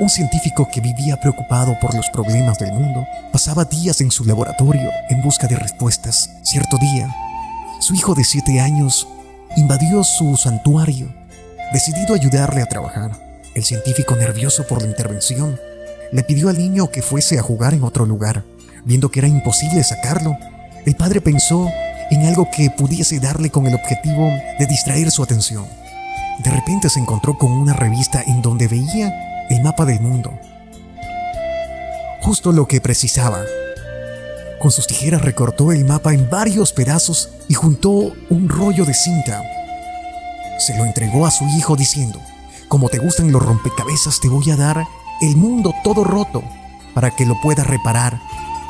un científico que vivía preocupado por los problemas del mundo, pasaba días en su laboratorio en busca de respuestas. Cierto día, su hijo de siete años invadió su santuario, decidido a ayudarle a trabajar. El científico, nervioso por la intervención, le pidió al niño que fuese a jugar en otro lugar. Viendo que era imposible sacarlo, el padre pensó en algo que pudiese darle con el objetivo de distraer su atención. De repente se encontró con una revista en donde veía el mapa del mundo. Justo lo que precisaba. Con sus tijeras recortó el mapa en varios pedazos y juntó un rollo de cinta. Se lo entregó a su hijo diciendo, como te gustan los rompecabezas te voy a dar el mundo todo roto para que lo puedas reparar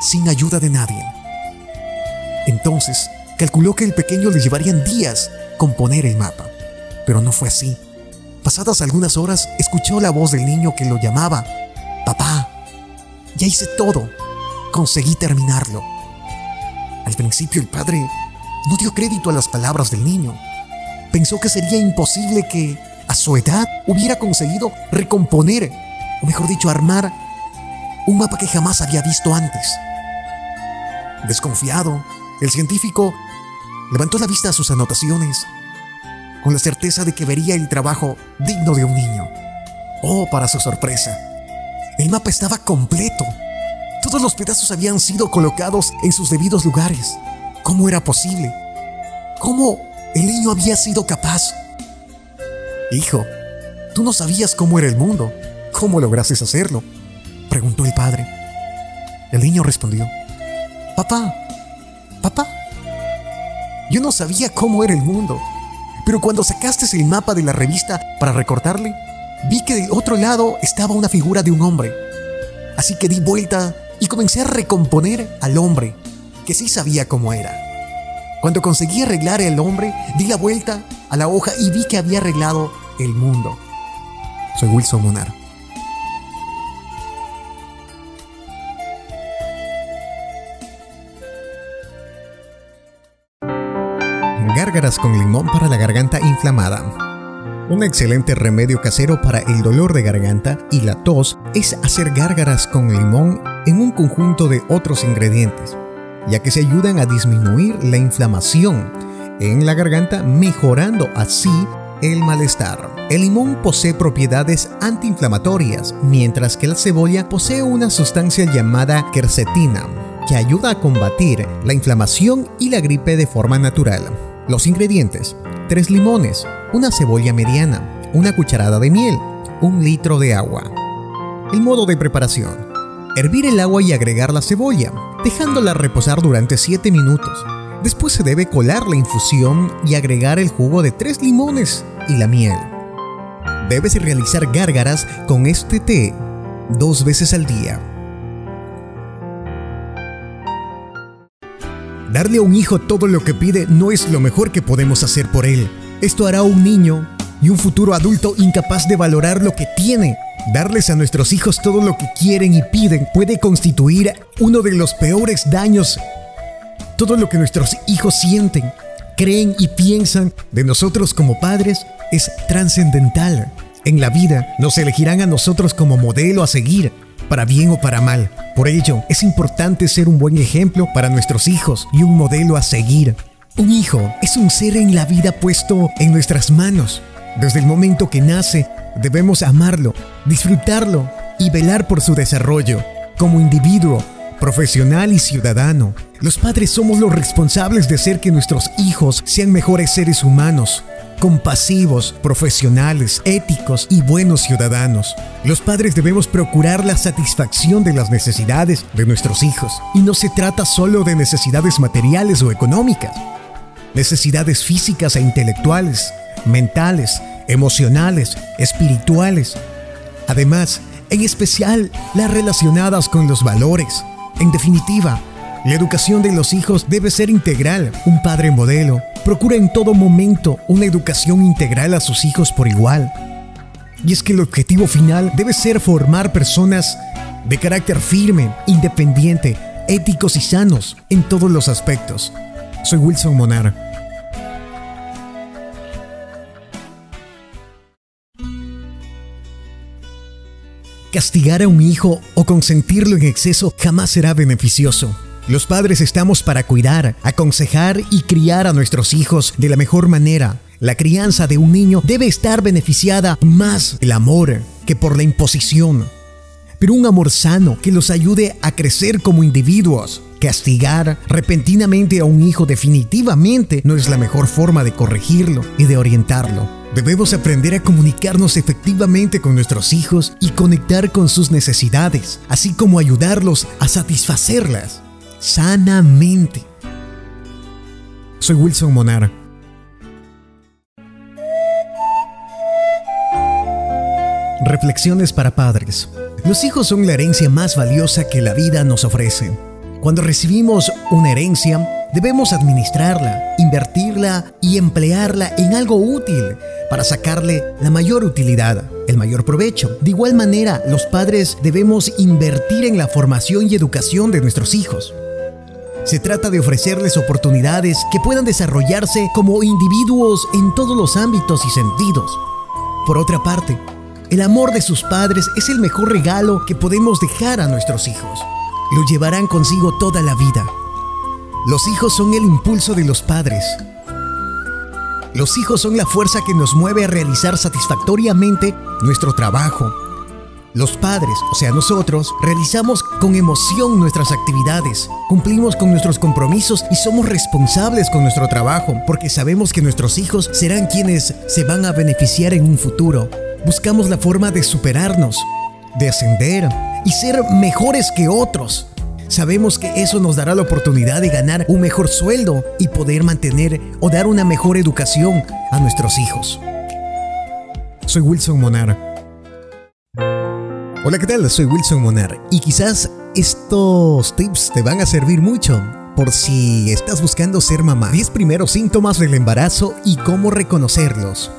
sin ayuda de nadie. Entonces, calculó que el pequeño le llevarían días componer el mapa, pero no fue así. Pasadas algunas horas, escuchó la voz del niño que lo llamaba. Papá, ya hice todo. Conseguí terminarlo. Al principio el padre no dio crédito a las palabras del niño. Pensó que sería imposible que, a su edad, hubiera conseguido recomponer, o mejor dicho, armar un mapa que jamás había visto antes. Desconfiado, el científico levantó la vista a sus anotaciones con la certeza de que vería el trabajo digno de un niño. Oh, para su sorpresa, el mapa estaba completo. Todos los pedazos habían sido colocados en sus debidos lugares. ¿Cómo era posible? ¿Cómo el niño había sido capaz? Hijo, tú no sabías cómo era el mundo. ¿Cómo lograste hacerlo? Preguntó el padre. El niño respondió, Papá, papá, yo no sabía cómo era el mundo. Pero cuando sacaste el mapa de la revista para recortarle, vi que del otro lado estaba una figura de un hombre. Así que di vuelta y comencé a recomponer al hombre, que sí sabía cómo era. Cuando conseguí arreglar al hombre, di la vuelta a la hoja y vi que había arreglado el mundo. Soy Wilson Monar. Gárgaras con limón para la garganta inflamada. Un excelente remedio casero para el dolor de garganta y la tos es hacer gárgaras con limón en un conjunto de otros ingredientes, ya que se ayudan a disminuir la inflamación en la garganta, mejorando así el malestar. El limón posee propiedades antiinflamatorias, mientras que la cebolla posee una sustancia llamada quercetina, que ayuda a combatir la inflamación y la gripe de forma natural. Los ingredientes: 3 limones, una cebolla mediana, una cucharada de miel, un litro de agua. El modo de preparación: hervir el agua y agregar la cebolla, dejándola reposar durante 7 minutos. Después se debe colar la infusión y agregar el jugo de 3 limones y la miel. Debes realizar gárgaras con este té dos veces al día. Darle a un hijo todo lo que pide no es lo mejor que podemos hacer por él. Esto hará un niño y un futuro adulto incapaz de valorar lo que tiene. Darles a nuestros hijos todo lo que quieren y piden puede constituir uno de los peores daños. Todo lo que nuestros hijos sienten, creen y piensan de nosotros como padres es trascendental. En la vida nos elegirán a nosotros como modelo a seguir para bien o para mal. Por ello, es importante ser un buen ejemplo para nuestros hijos y un modelo a seguir. Un hijo es un ser en la vida puesto en nuestras manos. Desde el momento que nace, debemos amarlo, disfrutarlo y velar por su desarrollo como individuo, profesional y ciudadano. Los padres somos los responsables de hacer que nuestros hijos sean mejores seres humanos, compasivos, profesionales, éticos y buenos ciudadanos. Los padres debemos procurar la satisfacción de las necesidades de nuestros hijos. Y no se trata solo de necesidades materiales o económicas. Necesidades físicas e intelectuales, mentales, emocionales, espirituales. Además, en especial las relacionadas con los valores. En definitiva, la educación de los hijos debe ser integral. Un padre modelo procura en todo momento una educación integral a sus hijos por igual. Y es que el objetivo final debe ser formar personas de carácter firme, independiente, éticos y sanos en todos los aspectos. Soy Wilson Monar. Castigar a un hijo o consentirlo en exceso jamás será beneficioso. Los padres estamos para cuidar, aconsejar y criar a nuestros hijos de la mejor manera. La crianza de un niño debe estar beneficiada más el amor que por la imposición. Pero un amor sano que los ayude a crecer como individuos. Castigar repentinamente a un hijo definitivamente no es la mejor forma de corregirlo y de orientarlo. Debemos aprender a comunicarnos efectivamente con nuestros hijos y conectar con sus necesidades, así como ayudarlos a satisfacerlas sanamente. Soy Wilson Monar. Reflexiones para padres. Los hijos son la herencia más valiosa que la vida nos ofrece. Cuando recibimos una herencia, debemos administrarla, invertirla y emplearla en algo útil para sacarle la mayor utilidad, el mayor provecho. De igual manera, los padres debemos invertir en la formación y educación de nuestros hijos. Se trata de ofrecerles oportunidades que puedan desarrollarse como individuos en todos los ámbitos y sentidos. Por otra parte, el amor de sus padres es el mejor regalo que podemos dejar a nuestros hijos. Lo llevarán consigo toda la vida. Los hijos son el impulso de los padres. Los hijos son la fuerza que nos mueve a realizar satisfactoriamente nuestro trabajo. Los padres, o sea nosotros, realizamos con emoción nuestras actividades, cumplimos con nuestros compromisos y somos responsables con nuestro trabajo, porque sabemos que nuestros hijos serán quienes se van a beneficiar en un futuro. Buscamos la forma de superarnos, de ascender y ser mejores que otros. Sabemos que eso nos dará la oportunidad de ganar un mejor sueldo y poder mantener o dar una mejor educación a nuestros hijos. Soy Wilson Monar. Hola, ¿qué tal? Soy Wilson Monar y quizás estos tips te van a servir mucho por si estás buscando ser mamá. 10 primeros síntomas del embarazo y cómo reconocerlos.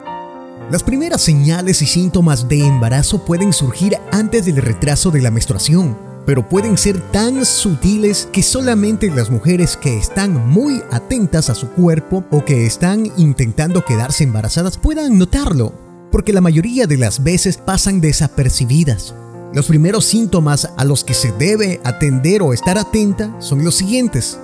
Las primeras señales y síntomas de embarazo pueden surgir antes del retraso de la menstruación, pero pueden ser tan sutiles que solamente las mujeres que están muy atentas a su cuerpo o que están intentando quedarse embarazadas puedan notarlo, porque la mayoría de las veces pasan desapercibidas. Los primeros síntomas a los que se debe atender o estar atenta son los siguientes.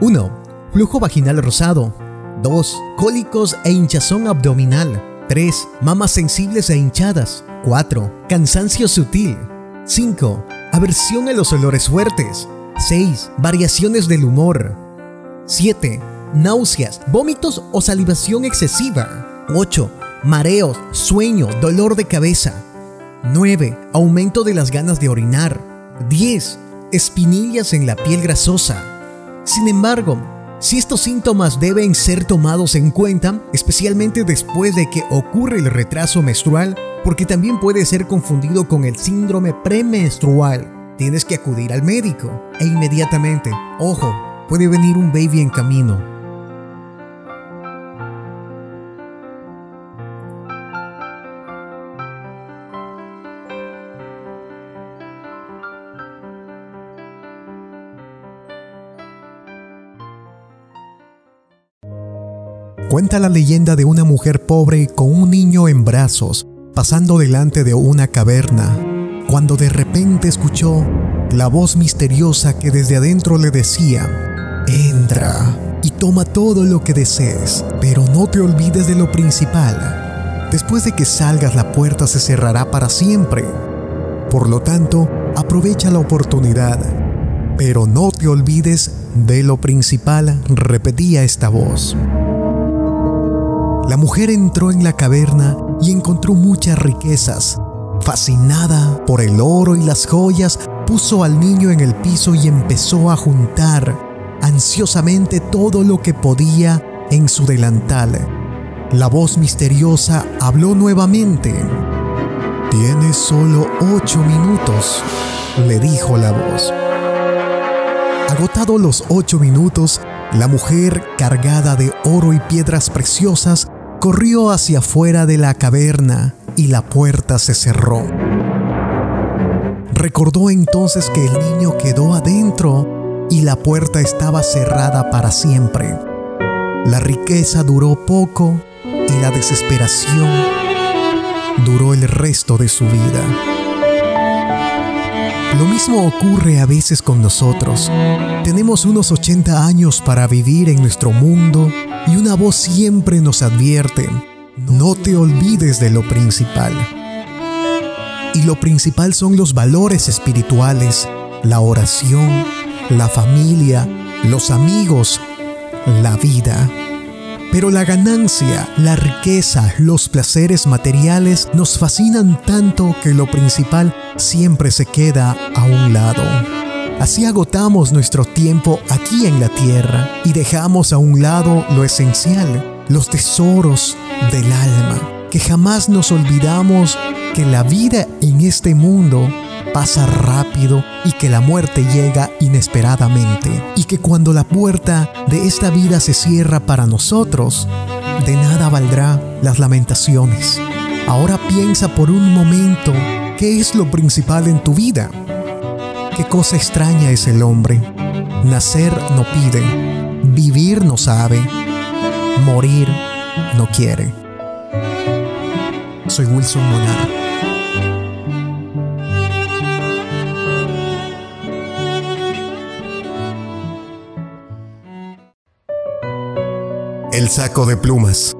1. Flujo vaginal rosado. 2. Cólicos e hinchazón abdominal. 3. Mamas sensibles e hinchadas. 4. Cansancio sutil. 5. Aversión a los olores fuertes. 6. Variaciones del humor. 7. Náuseas, vómitos o salivación excesiva. 8. Mareos, sueño, dolor de cabeza. 9. Aumento de las ganas de orinar. 10. Espinillas en la piel grasosa. Sin embargo, si estos síntomas deben ser tomados en cuenta, especialmente después de que ocurre el retraso menstrual, porque también puede ser confundido con el síndrome premenstrual, tienes que acudir al médico e inmediatamente, ojo, puede venir un baby en camino Cuenta la leyenda de una mujer pobre con un niño en brazos pasando delante de una caverna, cuando de repente escuchó la voz misteriosa que desde adentro le decía, entra y toma todo lo que desees, pero no te olvides de lo principal. Después de que salgas la puerta se cerrará para siempre. Por lo tanto, aprovecha la oportunidad, pero no te olvides de lo principal, repetía esta voz. La mujer entró en la caverna y encontró muchas riquezas. Fascinada por el oro y las joyas, puso al niño en el piso y empezó a juntar ansiosamente todo lo que podía en su delantal. La voz misteriosa habló nuevamente. Tienes solo ocho minutos, le dijo la voz. Agotado los ocho minutos, la mujer, cargada de oro y piedras preciosas, corrió hacia afuera de la caverna y la puerta se cerró. Recordó entonces que el niño quedó adentro y la puerta estaba cerrada para siempre. La riqueza duró poco y la desesperación duró el resto de su vida. Lo mismo ocurre a veces con nosotros. Tenemos unos 80 años para vivir en nuestro mundo y una voz siempre nos advierte, no te olvides de lo principal. Y lo principal son los valores espirituales, la oración, la familia, los amigos, la vida. Pero la ganancia, la riqueza, los placeres materiales nos fascinan tanto que lo principal siempre se queda a un lado. Así agotamos nuestro tiempo aquí en la tierra y dejamos a un lado lo esencial, los tesoros del alma, que jamás nos olvidamos que la vida en este mundo pasa rápido y que la muerte llega inesperadamente y que cuando la puerta de esta vida se cierra para nosotros, de nada valdrá las lamentaciones. Ahora piensa por un momento qué es lo principal en tu vida. Qué cosa extraña es el hombre. Nacer no pide, vivir no sabe, morir no quiere. Soy Wilson Monar. El saco de plumas.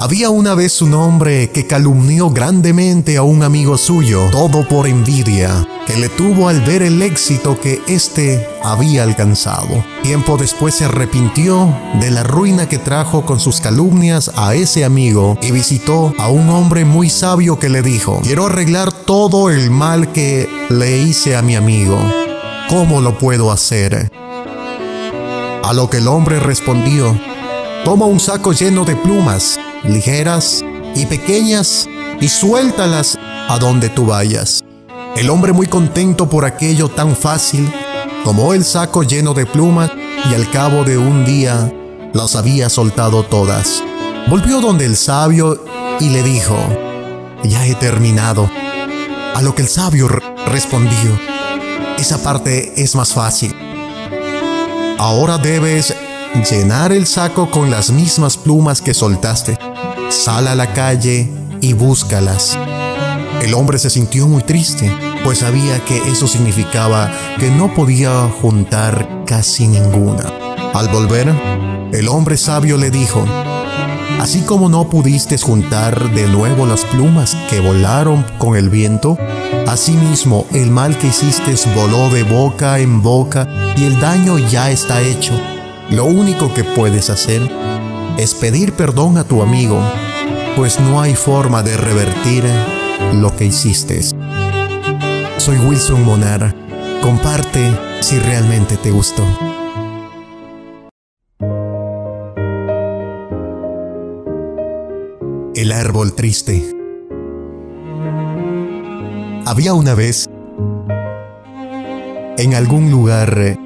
Había una vez un hombre que calumnió grandemente a un amigo suyo, todo por envidia, que le tuvo al ver el éxito que éste había alcanzado. Tiempo después se arrepintió de la ruina que trajo con sus calumnias a ese amigo y visitó a un hombre muy sabio que le dijo, quiero arreglar todo el mal que le hice a mi amigo. ¿Cómo lo puedo hacer? A lo que el hombre respondió, toma un saco lleno de plumas, ligeras y pequeñas, y suéltalas a donde tú vayas. El hombre muy contento por aquello tan fácil, tomó el saco lleno de plumas y al cabo de un día las había soltado todas. Volvió donde el sabio y le dijo, ya he terminado. A lo que el sabio respondió, esa parte es más fácil. Ahora debes llenar el saco con las mismas plumas que soltaste. Sal a la calle y búscalas. El hombre se sintió muy triste, pues sabía que eso significaba que no podía juntar casi ninguna. Al volver, el hombre sabio le dijo, Así como no pudiste juntar de nuevo las plumas que volaron con el viento, asimismo el mal que hiciste voló de boca en boca y el daño ya está hecho. Lo único que puedes hacer es pedir perdón a tu amigo, pues no hay forma de revertir lo que hiciste. Soy Wilson Monar. Comparte si realmente te gustó. El árbol triste. Había una vez, en algún lugar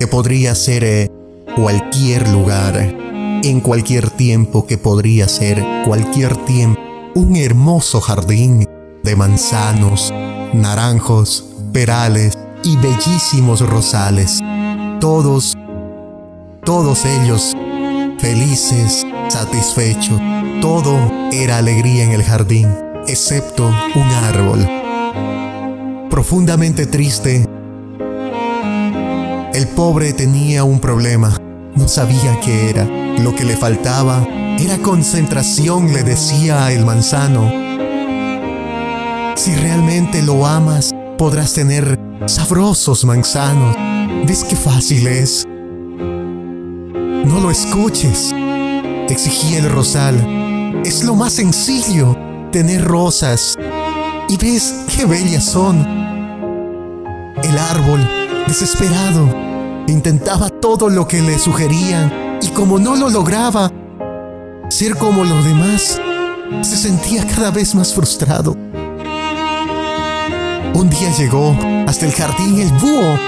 que podría ser eh, cualquier lugar, en cualquier tiempo que podría ser cualquier tiempo, un hermoso jardín de manzanos, naranjos, perales y bellísimos rosales. Todos, todos ellos felices, satisfechos. Todo era alegría en el jardín, excepto un árbol. Profundamente triste, el pobre tenía un problema. No sabía qué era. Lo que le faltaba era concentración, le decía el manzano. Si realmente lo amas, podrás tener sabrosos manzanos. ¿Ves qué fácil es? No lo escuches, exigía el rosal. Es lo más sencillo, tener rosas. Y ves qué bellas son. El árbol, desesperado, intentaba todo lo que le sugerían y como no lo lograba, ser como los demás, se sentía cada vez más frustrado. Un día llegó hasta el jardín el búho,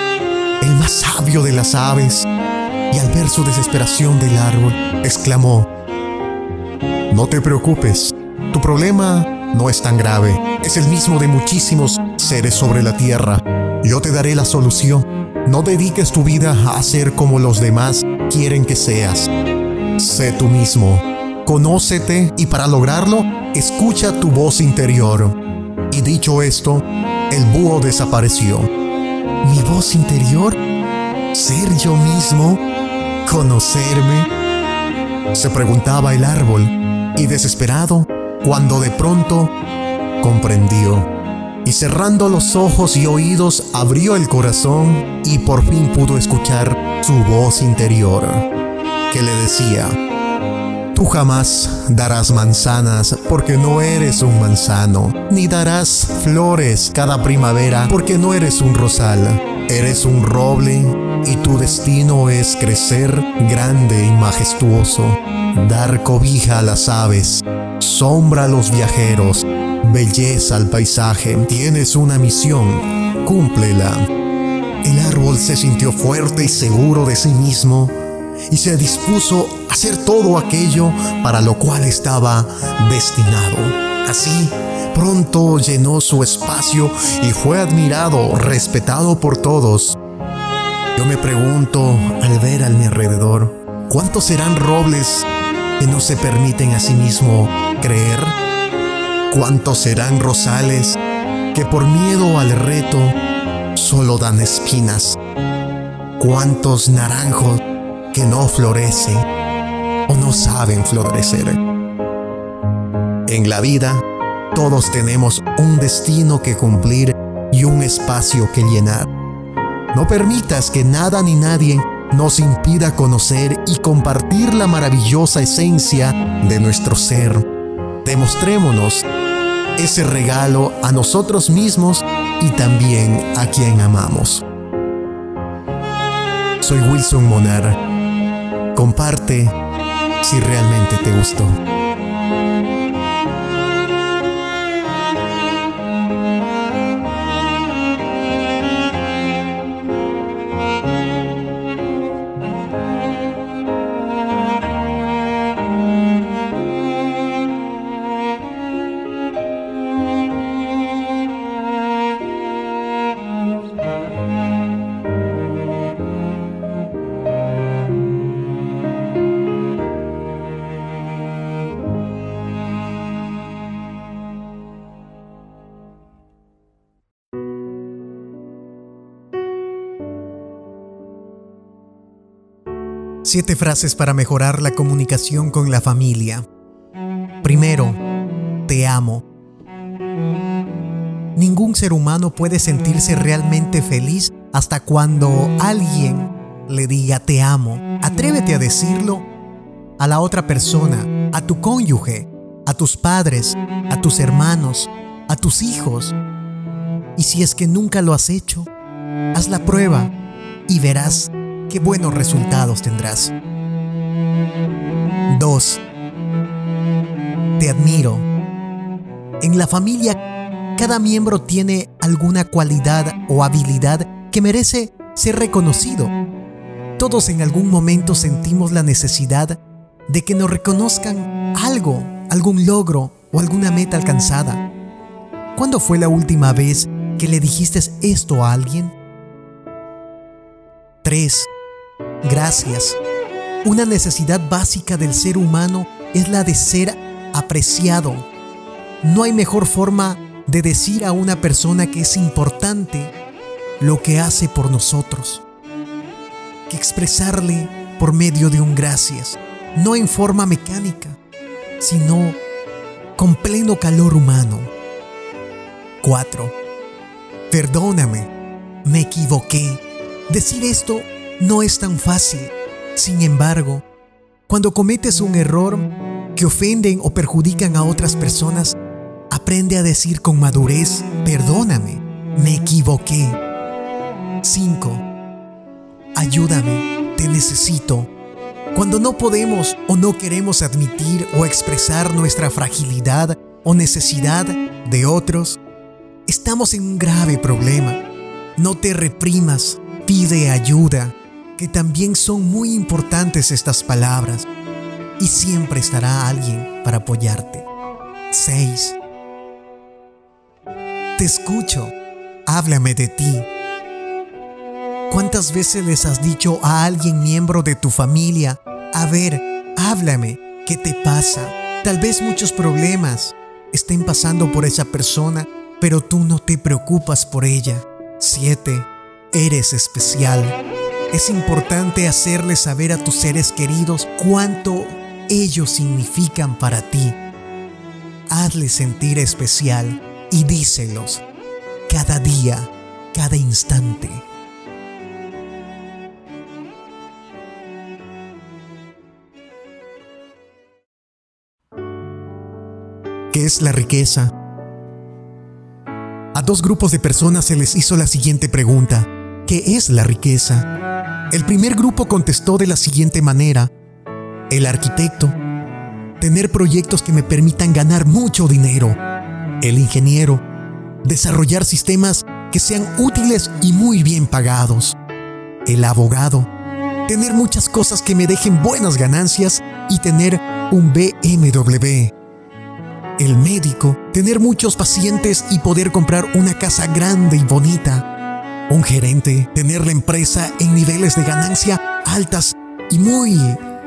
el más sabio de las aves y al ver su desesperación del árbol, exclamó, No te preocupes, tu problema no es tan grave, es el mismo de muchísimos seres sobre la tierra. Yo te daré la solución. No dediques tu vida a ser como los demás quieren que seas. Sé tú mismo, conócete y para lograrlo, escucha tu voz interior. Y dicho esto, el búho desapareció. Mi voz interior, ser yo mismo, conocerme, se preguntaba el árbol y desesperado, cuando de pronto comprendió y cerrando los ojos y oídos abrió el corazón y por fin pudo escuchar su voz interior que le decía, Tú jamás darás manzanas porque no eres un manzano, ni darás flores cada primavera porque no eres un rosal. Eres un roble y tu destino es crecer grande y majestuoso, dar cobija a las aves, sombra a los viajeros, belleza al paisaje. Tienes una misión, cúmplela. El árbol se sintió fuerte y seguro de sí mismo y se dispuso a hacer todo aquello para lo cual estaba destinado. Así, pronto llenó su espacio y fue admirado, respetado por todos. Yo me pregunto al ver a mi alrededor, ¿cuántos serán robles que no se permiten a sí mismo creer? ¿Cuántos serán rosales que por miedo al reto solo dan espinas? ¿Cuántos naranjos que no florecen o no saben florecer? En la vida, todos tenemos un destino que cumplir y un espacio que llenar. No permitas que nada ni nadie nos impida conocer y compartir la maravillosa esencia de nuestro ser. Demostrémonos ese regalo a nosotros mismos y también a quien amamos. Soy Wilson Monar. Comparte si realmente te gustó. Siete frases para mejorar la comunicación con la familia. Primero, te amo. Ningún ser humano puede sentirse realmente feliz hasta cuando alguien le diga te amo. Atrévete a decirlo a la otra persona, a tu cónyuge, a tus padres, a tus hermanos, a tus hijos. Y si es que nunca lo has hecho, haz la prueba y verás qué buenos resultados tendrás. 2. Te admiro. En la familia, cada miembro tiene alguna cualidad o habilidad que merece ser reconocido. Todos en algún momento sentimos la necesidad de que nos reconozcan algo, algún logro o alguna meta alcanzada. ¿Cuándo fue la última vez que le dijiste esto a alguien? 3. Gracias. Una necesidad básica del ser humano es la de ser apreciado. No hay mejor forma de decir a una persona que es importante lo que hace por nosotros que expresarle por medio de un gracias, no en forma mecánica, sino con pleno calor humano. 4. Perdóname, me equivoqué. Decir esto no es tan fácil. Sin embargo, cuando cometes un error que ofenden o perjudican a otras personas, aprende a decir con madurez, perdóname, me equivoqué. 5. Ayúdame, te necesito. Cuando no podemos o no queremos admitir o expresar nuestra fragilidad o necesidad de otros, estamos en un grave problema. No te reprimas, pide ayuda que también son muy importantes estas palabras y siempre estará alguien para apoyarte. 6. Te escucho, háblame de ti. ¿Cuántas veces les has dicho a alguien miembro de tu familia, a ver, háblame, ¿qué te pasa? Tal vez muchos problemas estén pasando por esa persona, pero tú no te preocupas por ella. 7. Eres especial. Es importante hacerle saber a tus seres queridos cuánto ellos significan para ti. Hazles sentir especial y díselos cada día, cada instante. ¿Qué es la riqueza? A dos grupos de personas se les hizo la siguiente pregunta. ¿Qué es la riqueza? El primer grupo contestó de la siguiente manera. El arquitecto. Tener proyectos que me permitan ganar mucho dinero. El ingeniero. Desarrollar sistemas que sean útiles y muy bien pagados. El abogado. Tener muchas cosas que me dejen buenas ganancias y tener un BMW el médico, tener muchos pacientes y poder comprar una casa grande y bonita. Un gerente, tener la empresa en niveles de ganancia altas y muy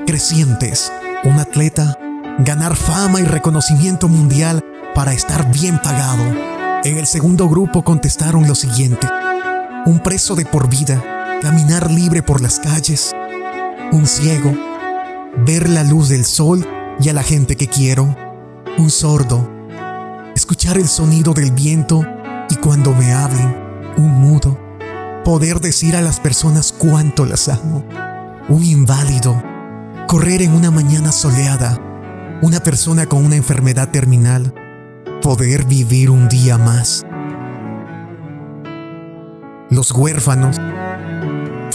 crecientes. Un atleta, ganar fama y reconocimiento mundial para estar bien pagado. En el segundo grupo contestaron lo siguiente. Un preso de por vida, caminar libre por las calles. Un ciego, ver la luz del sol y a la gente que quiero un sordo, escuchar el sonido del viento y cuando me hablen, un mudo, poder decir a las personas cuánto las amo, un inválido, correr en una mañana soleada, una persona con una enfermedad terminal, poder vivir un día más. Los huérfanos,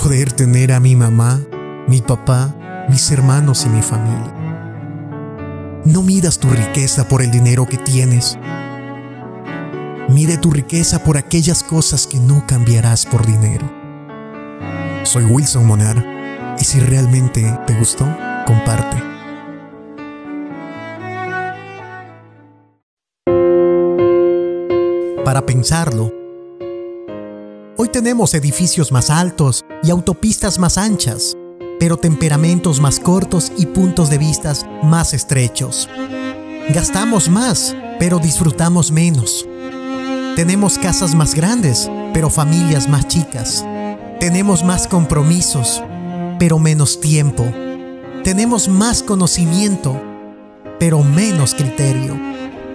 poder tener a mi mamá, mi papá, mis hermanos y mi familia. No midas tu riqueza por el dinero que tienes. Mide tu riqueza por aquellas cosas que no cambiarás por dinero. Soy Wilson Monar y si realmente te gustó, comparte. Para pensarlo, hoy tenemos edificios más altos y autopistas más anchas pero temperamentos más cortos y puntos de vistas más estrechos. Gastamos más, pero disfrutamos menos. Tenemos casas más grandes, pero familias más chicas. Tenemos más compromisos, pero menos tiempo. Tenemos más conocimiento, pero menos criterio.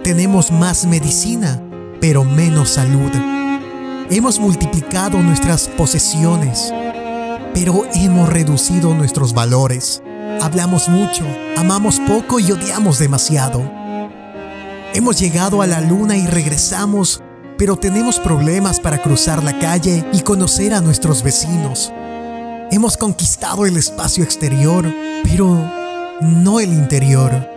Tenemos más medicina, pero menos salud. Hemos multiplicado nuestras posesiones, pero hemos reducido nuestros valores. Hablamos mucho, amamos poco y odiamos demasiado. Hemos llegado a la luna y regresamos, pero tenemos problemas para cruzar la calle y conocer a nuestros vecinos. Hemos conquistado el espacio exterior, pero no el interior.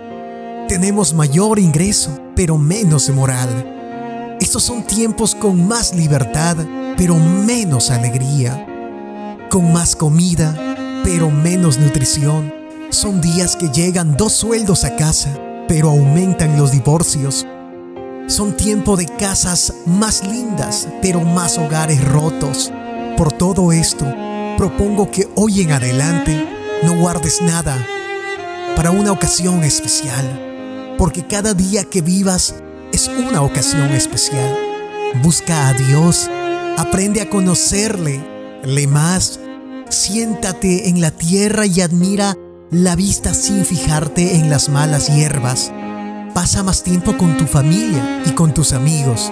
Tenemos mayor ingreso, pero menos moral. Estos son tiempos con más libertad, pero menos alegría con más comida, pero menos nutrición. Son días que llegan dos sueldos a casa, pero aumentan los divorcios. Son tiempo de casas más lindas, pero más hogares rotos. Por todo esto, propongo que hoy en adelante no guardes nada para una ocasión especial, porque cada día que vivas es una ocasión especial. Busca a Dios, aprende a conocerle, le más, siéntate en la tierra y admira la vista sin fijarte en las malas hierbas. Pasa más tiempo con tu familia y con tus amigos.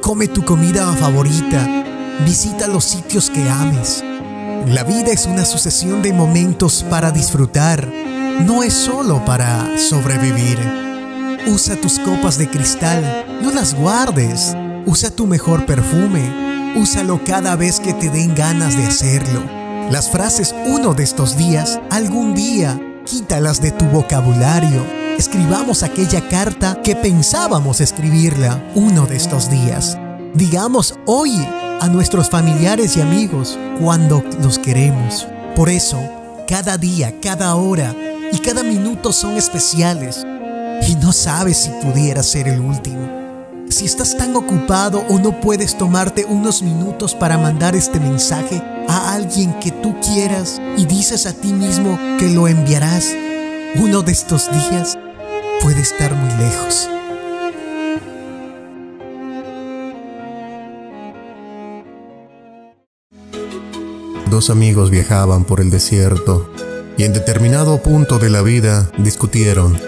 Come tu comida favorita. Visita los sitios que ames. La vida es una sucesión de momentos para disfrutar. No es solo para sobrevivir. Usa tus copas de cristal. No las guardes. Usa tu mejor perfume Úsalo cada vez que te den ganas de hacerlo. Las frases uno de estos días, algún día, quítalas de tu vocabulario. Escribamos aquella carta que pensábamos escribirla uno de estos días. Digamos hoy a nuestros familiares y amigos cuando los queremos. Por eso, cada día, cada hora y cada minuto son especiales. Y no sabes si pudiera ser el último. Si estás tan ocupado o no puedes tomarte unos minutos para mandar este mensaje a alguien que tú quieras y dices a ti mismo que lo enviarás, uno de estos días puede estar muy lejos. Dos amigos viajaban por el desierto y en determinado punto de la vida discutieron.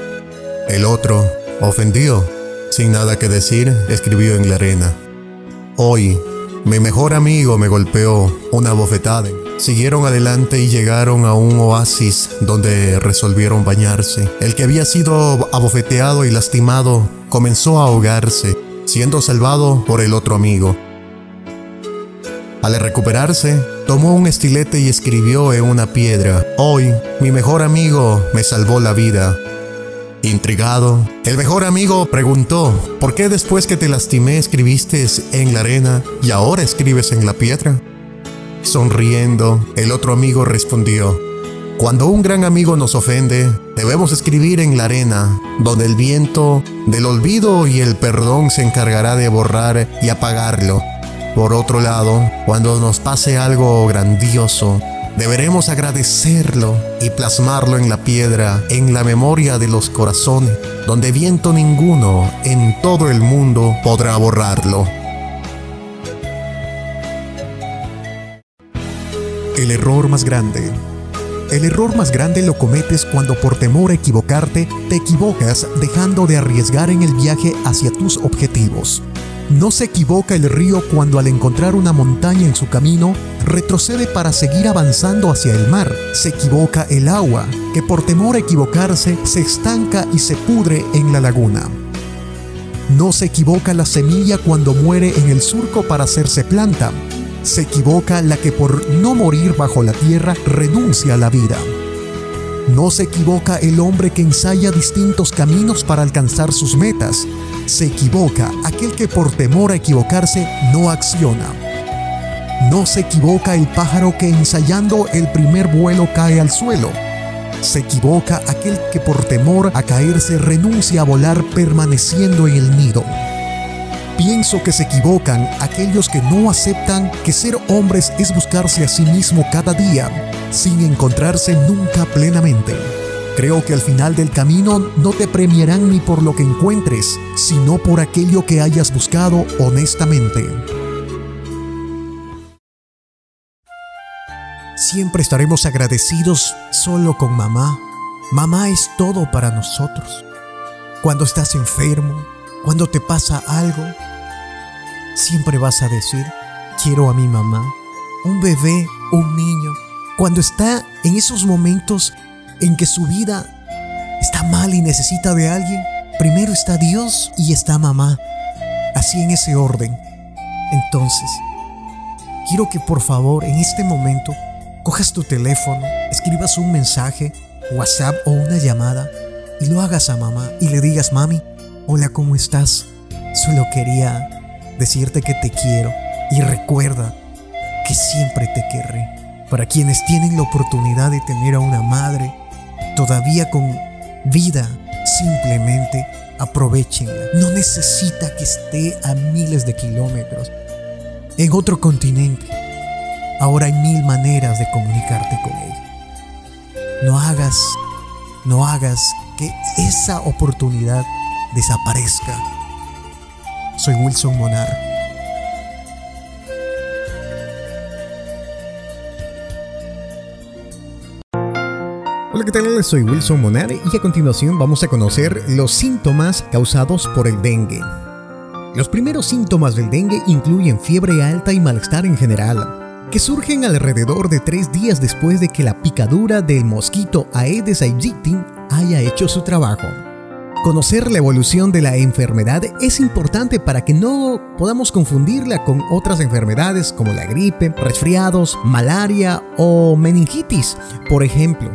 El otro, ofendido, sin nada que decir, escribió en la arena. Hoy, mi mejor amigo me golpeó una bofetada Siguieron adelante y llegaron a un oasis donde resolvieron bañarse. El que había sido abofeteado y lastimado comenzó a ahogarse, siendo salvado por el otro amigo. Al recuperarse, tomó un estilete y escribió en una piedra, Hoy mi mejor amigo me salvó la vida. Intrigado, el mejor amigo preguntó, ¿por qué después que te lastimé escribiste en la arena y ahora escribes en la piedra? Sonriendo, el otro amigo respondió, cuando un gran amigo nos ofende, debemos escribir en la arena, donde el viento del olvido y el perdón se encargará de borrar y apagarlo. Por otro lado, cuando nos pase algo grandioso, deberemos agradecerlo y plasmarlo en la piedra, en la memoria de los corazones, donde viento ninguno en todo el mundo podrá borrarlo. El error más grande. El error más grande lo cometes cuando por temor a equivocarte te equivocas dejando de arriesgar en el viaje hacia tus objetivos. No se equivoca el río cuando al encontrar una montaña en su camino, retrocede para seguir avanzando hacia el mar. Se equivoca el agua, que por temor a equivocarse se estanca y se pudre en la laguna. No se equivoca la semilla cuando muere en el surco para hacerse planta. Se equivoca la que por no morir bajo la tierra renuncia a la vida. No se equivoca el hombre que ensaya distintos caminos para alcanzar sus metas. Se equivoca aquel que por temor a equivocarse no acciona. No se equivoca el pájaro que ensayando el primer vuelo cae al suelo. Se equivoca aquel que por temor a caerse renuncia a volar permaneciendo en el nido. Pienso que se equivocan aquellos que no aceptan que ser hombres es buscarse a sí mismo cada día, sin encontrarse nunca plenamente. Creo que al final del camino no te premiarán ni por lo que encuentres, sino por aquello que hayas buscado honestamente. Siempre estaremos agradecidos solo con mamá. Mamá es todo para nosotros. Cuando estás enfermo, cuando te pasa algo, siempre vas a decir, quiero a mi mamá. Un bebé, un niño, cuando está en esos momentos en que su vida está mal y necesita de alguien, primero está Dios y está mamá. Así en ese orden. Entonces, quiero que por favor en este momento cojas tu teléfono, escribas un mensaje, WhatsApp o una llamada y lo hagas a mamá y le digas, mami, hola, ¿cómo estás? Solo quería decirte que te quiero y recuerda que siempre te querré. Para quienes tienen la oportunidad de tener a una madre todavía con vida, simplemente aprovechenla. No necesita que esté a miles de kilómetros en otro continente. Ahora hay mil maneras de comunicarte con ella. No hagas, no hagas que esa oportunidad desaparezca. Soy Wilson Monar. Hola, ¿qué tal? Soy Wilson Monar y a continuación vamos a conocer los síntomas causados por el dengue. Los primeros síntomas del dengue incluyen fiebre alta y malestar en general, que surgen alrededor de tres días después de que la picadura del mosquito Aedes aegypti haya hecho su trabajo. Conocer la evolución de la enfermedad es importante para que no podamos confundirla con otras enfermedades como la gripe, resfriados, malaria o meningitis, por ejemplo.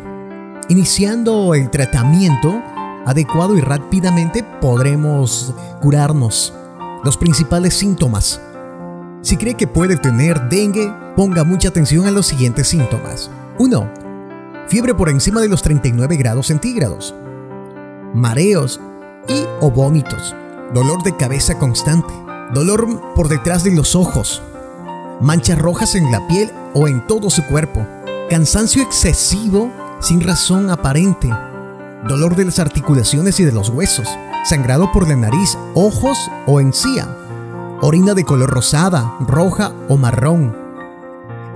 Iniciando el tratamiento adecuado y rápidamente podremos curarnos. Los principales síntomas. Si cree que puede tener dengue, ponga mucha atención a los siguientes síntomas. 1. Fiebre por encima de los 39 grados centígrados mareos y o vómitos, dolor de cabeza constante, dolor por detrás de los ojos, manchas rojas en la piel o en todo su cuerpo, cansancio excesivo sin razón aparente, dolor de las articulaciones y de los huesos, sangrado por la nariz, ojos o encía, orina de color rosada, roja o marrón,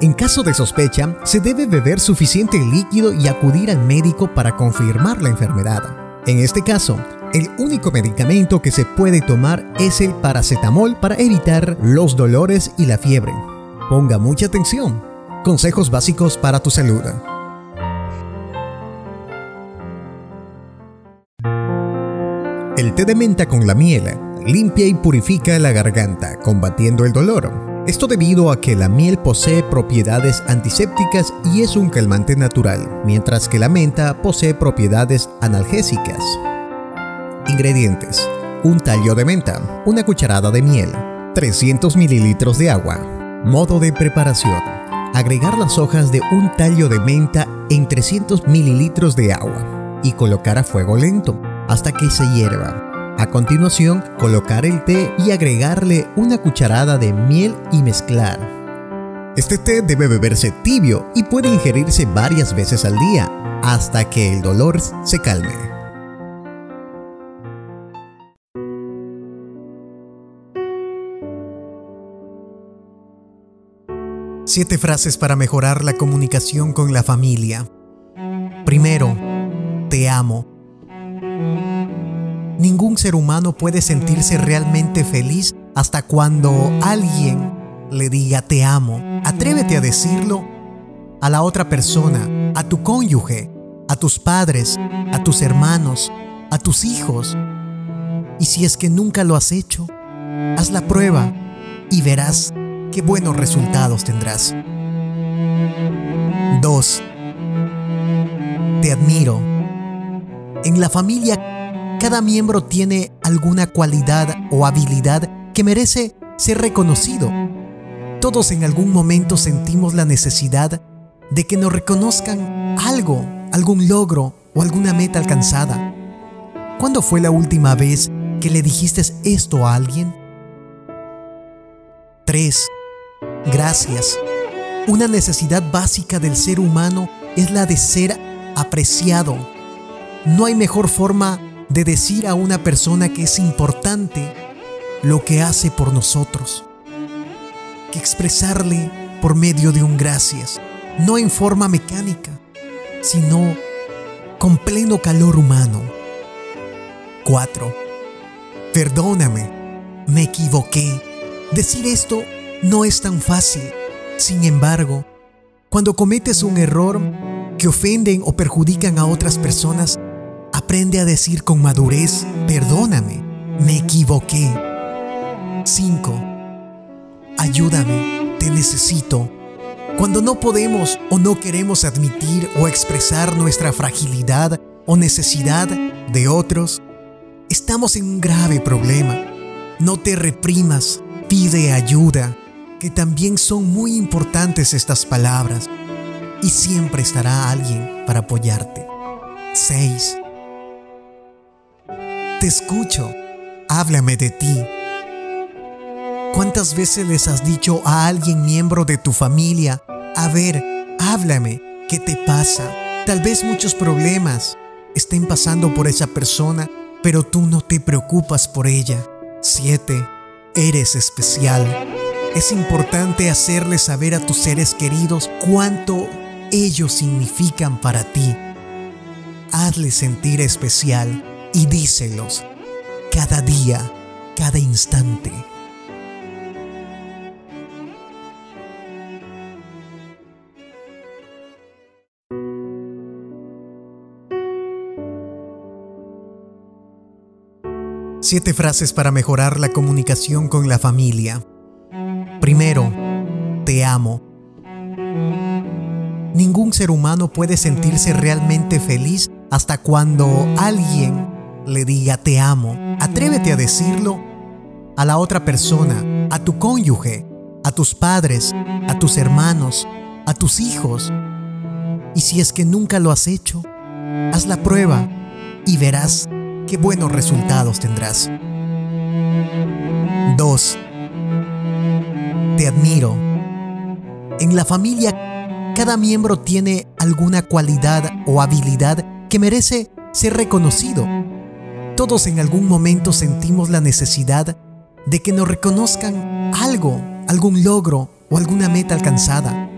En caso de sospecha, se debe beber suficiente líquido y acudir al médico para confirmar la enfermedad. En este caso, el único medicamento que se puede tomar es el paracetamol para evitar los dolores y la fiebre. Ponga mucha atención. Consejos básicos para tu salud. El té de menta con la miel limpia y purifica la garganta, combatiendo el dolor. Esto debido a que la miel posee propiedades antisépticas y es un calmante natural, mientras que la menta posee propiedades analgésicas. Ingredientes. Un tallo de menta, una cucharada de miel, 300 mililitros de agua. Modo de preparación. Agregar las hojas de un tallo de menta en 300 mililitros de agua y colocar a fuego lento hasta que se hierva. A continuación, colocar el té y agregarle una cucharada de miel y mezclar. Este té debe beberse tibio y puede ingerirse varias veces al día hasta que el dolor se calme. Siete frases para mejorar la comunicación con la familia. Primero, te amo. Ningún ser humano puede sentirse realmente feliz hasta cuando alguien le diga te amo. Atrévete a decirlo a la otra persona, a tu cónyuge, a tus padres, a tus hermanos, a tus hijos. Y si es que nunca lo has hecho, haz la prueba y verás qué buenos resultados tendrás. 2. Te admiro. En la familia, cada miembro tiene alguna cualidad o habilidad que merece ser reconocido. Todos en algún momento sentimos la necesidad de que nos reconozcan algo, algún logro o alguna meta alcanzada. ¿Cuándo fue la última vez que le dijiste esto a alguien? 3. Gracias. Una necesidad básica del ser humano es la de ser apreciado. No hay mejor forma de decir a una persona que es importante lo que hace por nosotros que expresarle por medio de un gracias, no en forma mecánica, sino con pleno calor humano. 4. Perdóname, me equivoqué. Decir esto no es tan fácil. Sin embargo, cuando cometes un error que ofenden o perjudican a otras personas, aprende a decir con madurez, perdóname, me equivoqué. 5. Ayúdame, te necesito. Cuando no podemos o no queremos admitir o expresar nuestra fragilidad o necesidad de otros, estamos en un grave problema. No te reprimas, pide ayuda que también son muy importantes estas palabras y siempre estará alguien para apoyarte. 6. Te escucho, háblame de ti. ¿Cuántas veces les has dicho a alguien miembro de tu familia, a ver, háblame, ¿qué te pasa? Tal vez muchos problemas estén pasando por esa persona, pero tú no te preocupas por ella. 7. Eres especial. Es importante hacerle saber a tus seres queridos cuánto ellos significan para ti. Hazles sentir especial y díselos cada día, cada instante. Siete frases para mejorar la comunicación con la familia. Primero, te amo. Ningún ser humano puede sentirse realmente feliz hasta cuando alguien le diga te amo. Atrévete a decirlo a la otra persona, a tu cónyuge, a tus padres, a tus hermanos, a tus hijos. Y si es que nunca lo has hecho, haz la prueba y verás qué buenos resultados tendrás. 2 te admiro. En la familia, cada miembro tiene alguna cualidad o habilidad que merece ser reconocido. Todos en algún momento sentimos la necesidad de que nos reconozcan algo, algún logro o alguna meta alcanzada.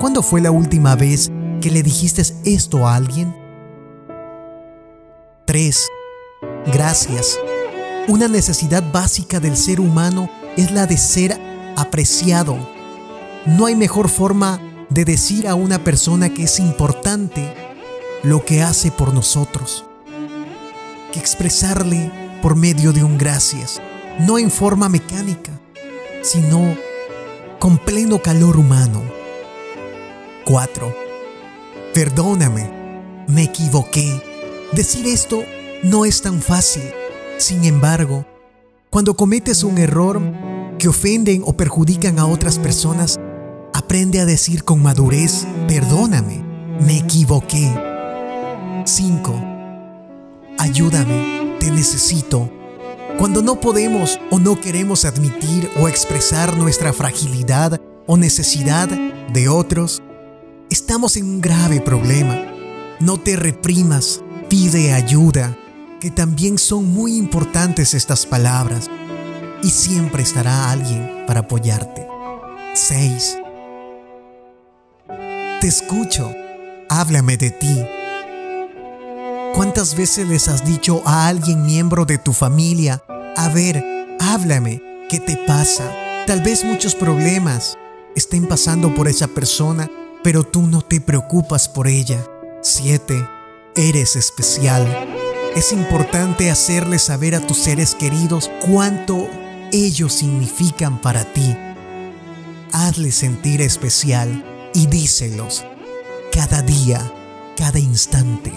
¿Cuándo fue la última vez que le dijiste esto a alguien? 3. Gracias. Una necesidad básica del ser humano es la de ser apreciado. No hay mejor forma de decir a una persona que es importante lo que hace por nosotros que expresarle por medio de un gracias, no en forma mecánica, sino con pleno calor humano. 4. Perdóname, me equivoqué. Decir esto no es tan fácil. Sin embargo, cuando cometes un error que ofenden o perjudican a otras personas, aprende a decir con madurez, perdóname, me equivoqué. 5. Ayúdame, te necesito. Cuando no podemos o no queremos admitir o expresar nuestra fragilidad o necesidad de otros, estamos en un grave problema. No te reprimas, pide ayuda, que también son muy importantes estas palabras y siempre estará alguien para apoyarte. 6. Te escucho, háblame de ti. ¿Cuántas veces les has dicho a alguien miembro de tu familia, a ver, háblame, ¿qué te pasa? Tal vez muchos problemas estén pasando por esa persona, pero tú no te preocupas por ella. 7. Eres especial. Es importante hacerle saber a tus seres queridos cuánto ellos significan para ti. Hazles sentir especial y díselos cada día, cada instante.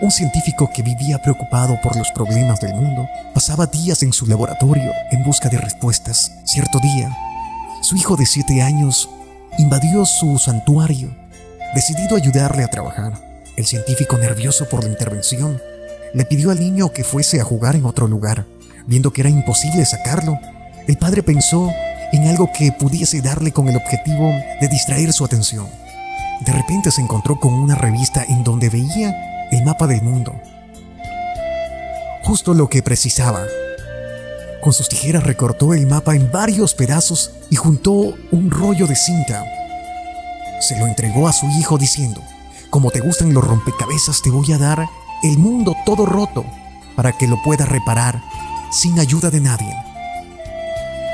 Un científico que vivía preocupado por los problemas del mundo pasaba días en su laboratorio en busca de respuestas. Cierto día, su hijo de siete años invadió su santuario, decidido a ayudarle a trabajar. El científico, nervioso por la intervención, le pidió al niño que fuese a jugar en otro lugar. Viendo que era imposible sacarlo, el padre pensó en algo que pudiese darle con el objetivo de distraer su atención. De repente se encontró con una revista en donde veía el mapa del mundo. Justo lo que precisaba. Con sus tijeras recortó el mapa en varios pedazos y juntó un rollo de cinta. Se lo entregó a su hijo diciendo, como te gustan los rompecabezas te voy a dar el mundo todo roto para que lo puedas reparar sin ayuda de nadie.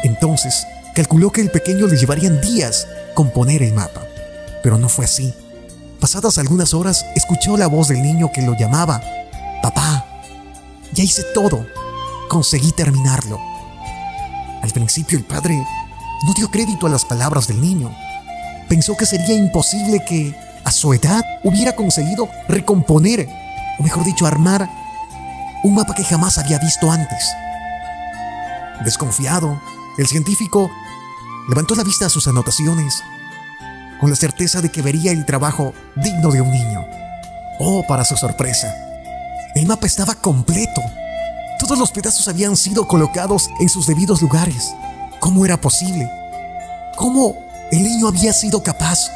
Entonces, calculó que el pequeño le llevarían días componer el mapa, pero no fue así. Pasadas algunas horas, escuchó la voz del niño que lo llamaba. Papá, ya hice todo. Conseguí terminarlo. Al principio el padre no dio crédito a las palabras del niño. Pensó que sería imposible que, a su edad, hubiera conseguido recomponer, o mejor dicho, armar un mapa que jamás había visto antes. Desconfiado, el científico levantó la vista a sus anotaciones con la certeza de que vería el trabajo digno de un niño. Oh, para su sorpresa, el mapa estaba completo. Todos los pedazos habían sido colocados en sus debidos lugares. ¿Cómo era posible? ¿Cómo el niño había sido capaz?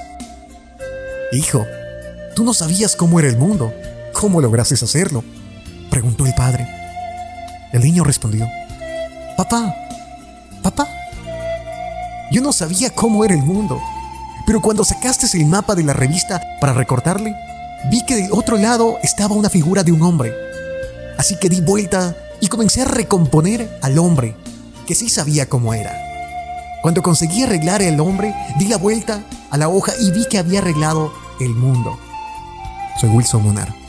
Hijo, tú no sabías cómo era el mundo. ¿Cómo lograste hacerlo? Preguntó el padre. El niño respondió, Papá, papá, yo no sabía cómo era el mundo. Pero cuando sacaste el mapa de la revista para recortarle, vi que del otro lado estaba una figura de un hombre. Así que di vuelta y comencé a recomponer al hombre, que sí sabía cómo era. Cuando conseguí arreglar el hombre, di la vuelta a la hoja y vi que había arreglado el mundo. Soy Wilson Monar.